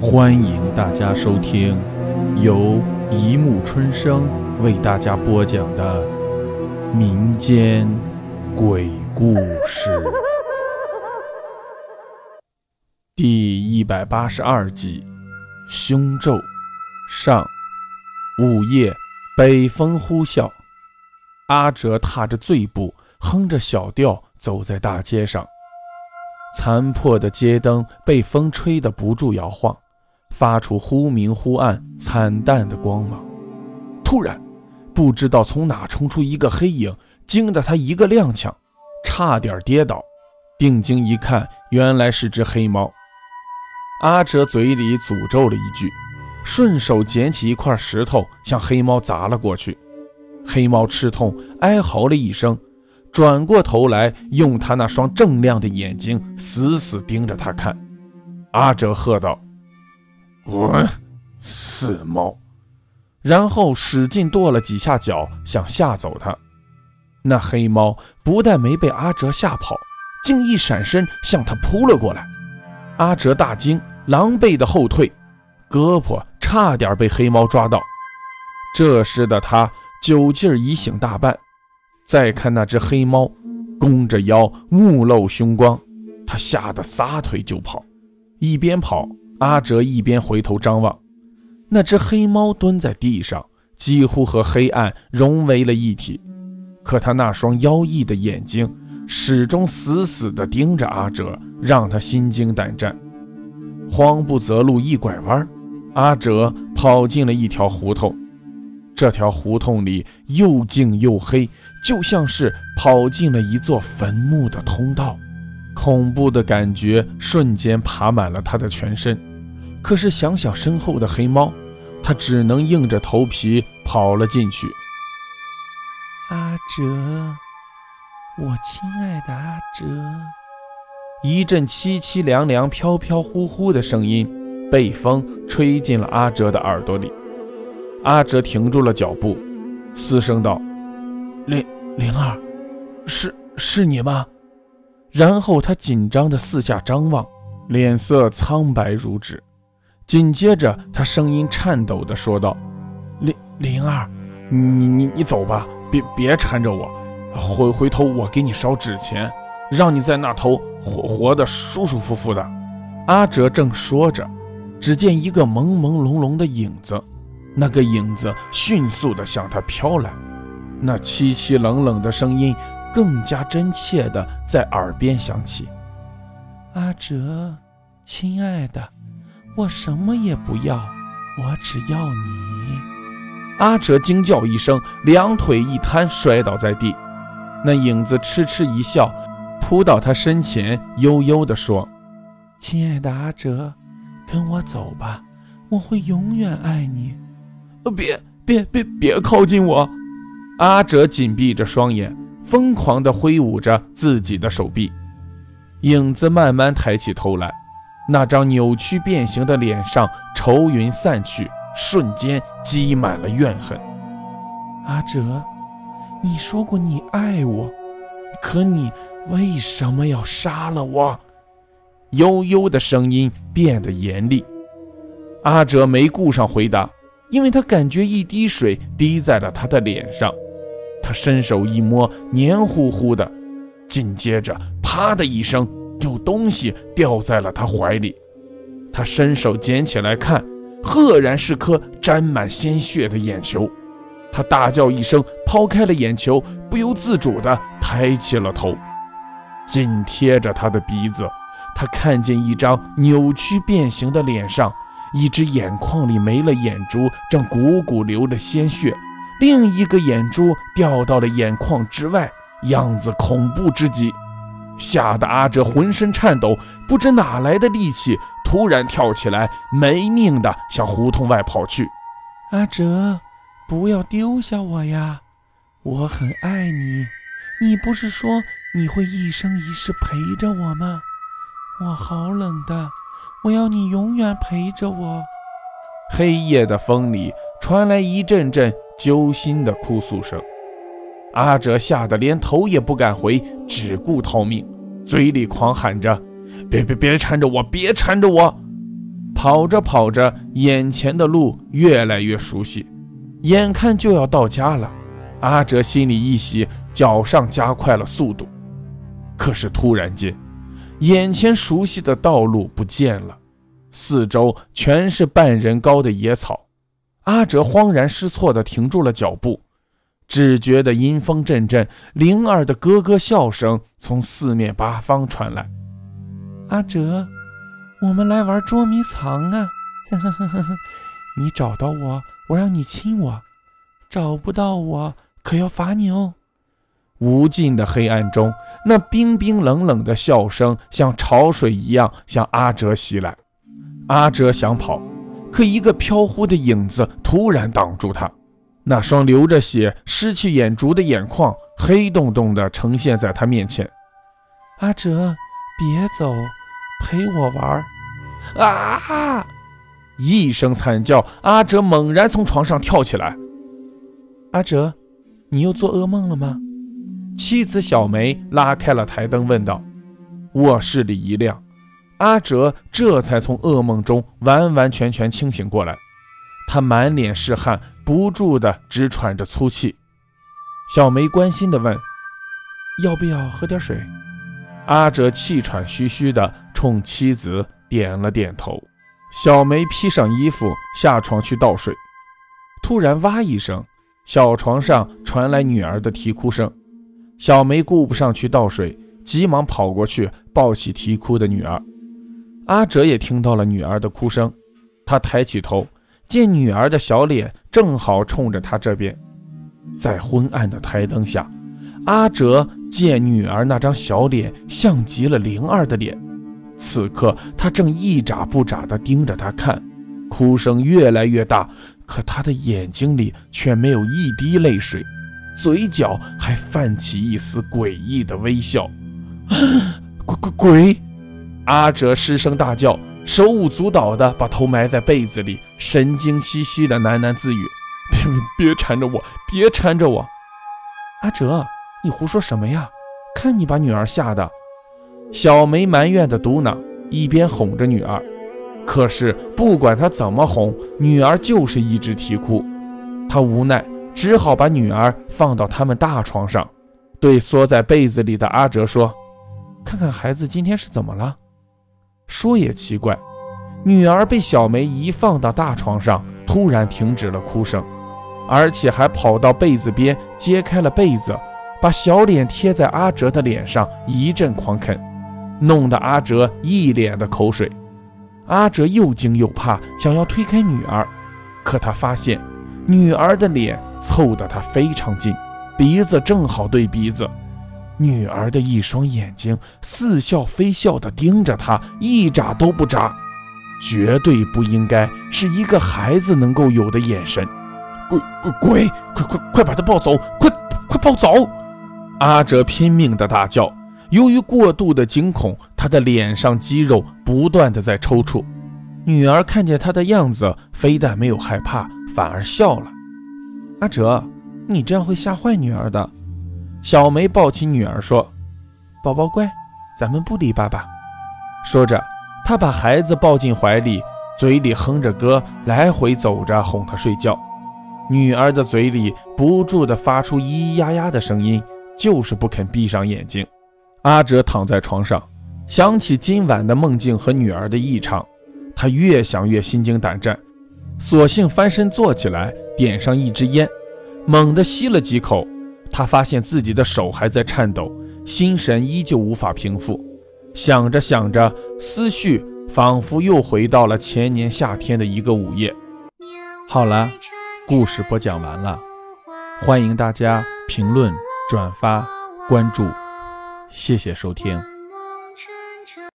欢迎大家收听由一木春生为大家播讲的民间鬼故事第一百八十二集《凶咒》上。午夜，北风呼啸，阿哲踏着醉步，哼着小调走在大街上。残破的街灯被风吹得不住摇晃。发出忽明忽暗、惨淡的光芒。突然，不知道从哪冲出一个黑影，惊得他一个踉跄，差点跌倒。定睛一看，原来是只黑猫。阿哲嘴里诅咒了一句，顺手捡起一块石头向黑猫砸了过去。黑猫吃痛，哀嚎了一声，转过头来，用他那双锃亮的眼睛死死盯着他看。阿哲喝道。滚，死猫！然后使劲跺了几下脚，想吓走它。那黑猫不但没被阿哲吓跑，竟一闪身向他扑了过来。阿哲大惊，狼狈的后退，胳膊差点被黑猫抓到。这时的他酒劲儿已醒大半，再看那只黑猫，弓着腰，目露凶光，他吓得撒腿就跑，一边跑。阿哲一边回头张望，那只黑猫蹲在地上，几乎和黑暗融为了一体。可他那双妖异的眼睛始终死死地盯着阿哲，让他心惊胆战。慌不择路，一拐弯，阿哲跑进了一条胡同。这条胡同里又静又黑，就像是跑进了一座坟墓的通道。恐怖的感觉瞬间爬满了他的全身。可是想想身后的黑猫，他只能硬着头皮跑了进去。阿哲，我亲爱的阿哲，一阵凄凄凉凉、飘飘忽忽的声音被风吹进了阿哲的耳朵里。阿哲停住了脚步，嘶声道：“灵灵儿，是是你吗？”然后他紧张地四下张望，脸色苍白如纸。紧接着，他声音颤抖地说道：“灵灵儿，你你你走吧，别别缠着我，回回头我给你烧纸钱，让你在那头活活的舒舒服服的。”阿哲正说着，只见一个朦朦胧胧的影子，那个影子迅速地向他飘来，那凄凄冷冷的声音更加真切地在耳边响起：“阿哲，亲爱的。”我什么也不要，我只要你。阿哲惊叫一声，两腿一瘫，摔倒在地。那影子痴痴一笑，扑到他身前，悠悠地说：“亲爱的阿哲，跟我走吧，我会永远爱你。”别别别别靠近我！阿哲紧闭着双眼，疯狂地挥舞着自己的手臂。影子慢慢抬起头来。那张扭曲变形的脸上，愁云散去，瞬间积满了怨恨。阿哲，你说过你爱我，可你为什么要杀了我？悠悠的声音变得严厉。阿哲没顾上回答，因为他感觉一滴水滴在了他的脸上。他伸手一摸，黏糊糊的。紧接着，啪的一声。有东西掉在了他怀里，他伸手捡起来看，赫然是颗沾满鲜血的眼球。他大叫一声，抛开了眼球，不由自主地抬起了头。紧贴着他的鼻子，他看见一张扭曲变形的脸上，一只眼眶里没了眼珠，正汩汩流着鲜血；另一个眼珠掉到了眼眶之外，样子恐怖之极。吓得阿哲浑身颤抖，不知哪来的力气，突然跳起来，没命的向胡同外跑去。阿哲，不要丢下我呀！我很爱你，你不是说你会一生一世陪着我吗？我好冷的，我要你永远陪着我。黑夜的风里传来一阵阵揪心的哭诉声。阿哲吓得连头也不敢回，只顾逃命，嘴里狂喊着：“别别别缠着我，别缠着我！”跑着跑着，眼前的路越来越熟悉，眼看就要到家了。阿哲心里一喜，脚上加快了速度。可是突然间，眼前熟悉的道路不见了，四周全是半人高的野草。阿哲慌然失措地停住了脚步，只觉得阴风阵阵，灵儿的咯咯笑声从四面八方传来。阿哲，我们来玩捉迷藏啊！你找到我，我让你亲我；找不到我，可要罚你哦。无尽的黑暗中，那冰冰冷冷的笑声像潮水一样向阿哲袭来。阿哲想跑，可一个飘忽的影子突然挡住他。那双流着血、失去眼珠的眼眶，黑洞洞的呈现在他面前。阿哲，别走，陪我玩！啊！一声惨叫，阿哲猛然从床上跳起来。阿哲，你又做噩梦了吗？妻子小梅拉开了台灯，问道：“卧室里一亮，阿哲这才从噩梦中完完全全清醒过来。他满脸是汗，不住的直喘着粗气。”小梅关心地问：“要不要喝点水？”阿哲气喘吁吁地冲妻子点了点头。小梅披上衣服下床去倒水，突然“哇”一声，小床上传来女儿的啼哭声。小梅顾不上去倒水，急忙跑过去抱起啼哭的女儿。阿哲也听到了女儿的哭声，他抬起头，见女儿的小脸正好冲着他这边。在昏暗的台灯下，阿哲见女儿那张小脸像极了灵儿的脸。此刻他正一眨不眨地盯着她看，哭声越来越大，可他的眼睛里却没有一滴泪水。嘴角还泛起一丝诡异的微笑，鬼鬼鬼！阿哲失声大叫，手舞足蹈的把头埋在被子里，神经兮兮的喃喃自语：“别 别缠着我，别缠着我！”阿哲，你胡说什么呀？看你把女儿吓的！小梅埋怨的嘟囔，一边哄着女儿。可是不管她怎么哄，女儿就是一直啼哭。她无奈。只好把女儿放到他们大床上，对缩在被子里的阿哲说：“看看孩子今天是怎么了。”说也奇怪，女儿被小梅一放到大床上，突然停止了哭声，而且还跑到被子边揭开了被子，把小脸贴在阿哲的脸上一阵狂啃，弄得阿哲一脸的口水。阿哲又惊又怕，想要推开女儿，可他发现女儿的脸。凑得他非常近，鼻子正好对鼻子。女儿的一双眼睛似笑非笑地盯着他，一眨都不眨，绝对不应该是一个孩子能够有的眼神。鬼鬼鬼！快快快把他抱走！快快抱走！阿哲拼命地大叫。由于过度的惊恐，他的脸上肌肉不断地在抽搐。女儿看见他的样子，非但没有害怕，反而笑了。阿哲，你这样会吓坏女儿的。小梅抱起女儿说：“宝宝乖，咱们不理爸爸。”说着，她把孩子抱进怀里，嘴里哼着歌，来回走着哄她睡觉。女儿的嘴里不住地发出咿咿呀呀的声音，就是不肯闭上眼睛。阿哲躺在床上，想起今晚的梦境和女儿的异常，他越想越心惊胆战。索性翻身坐起来，点上一支烟，猛地吸了几口。他发现自己的手还在颤抖，心神依旧无法平复。想着想着，思绪仿佛又回到了前年夏天的一个午夜。好了，故事播讲完了，欢迎大家评论、转发、关注，谢谢收听。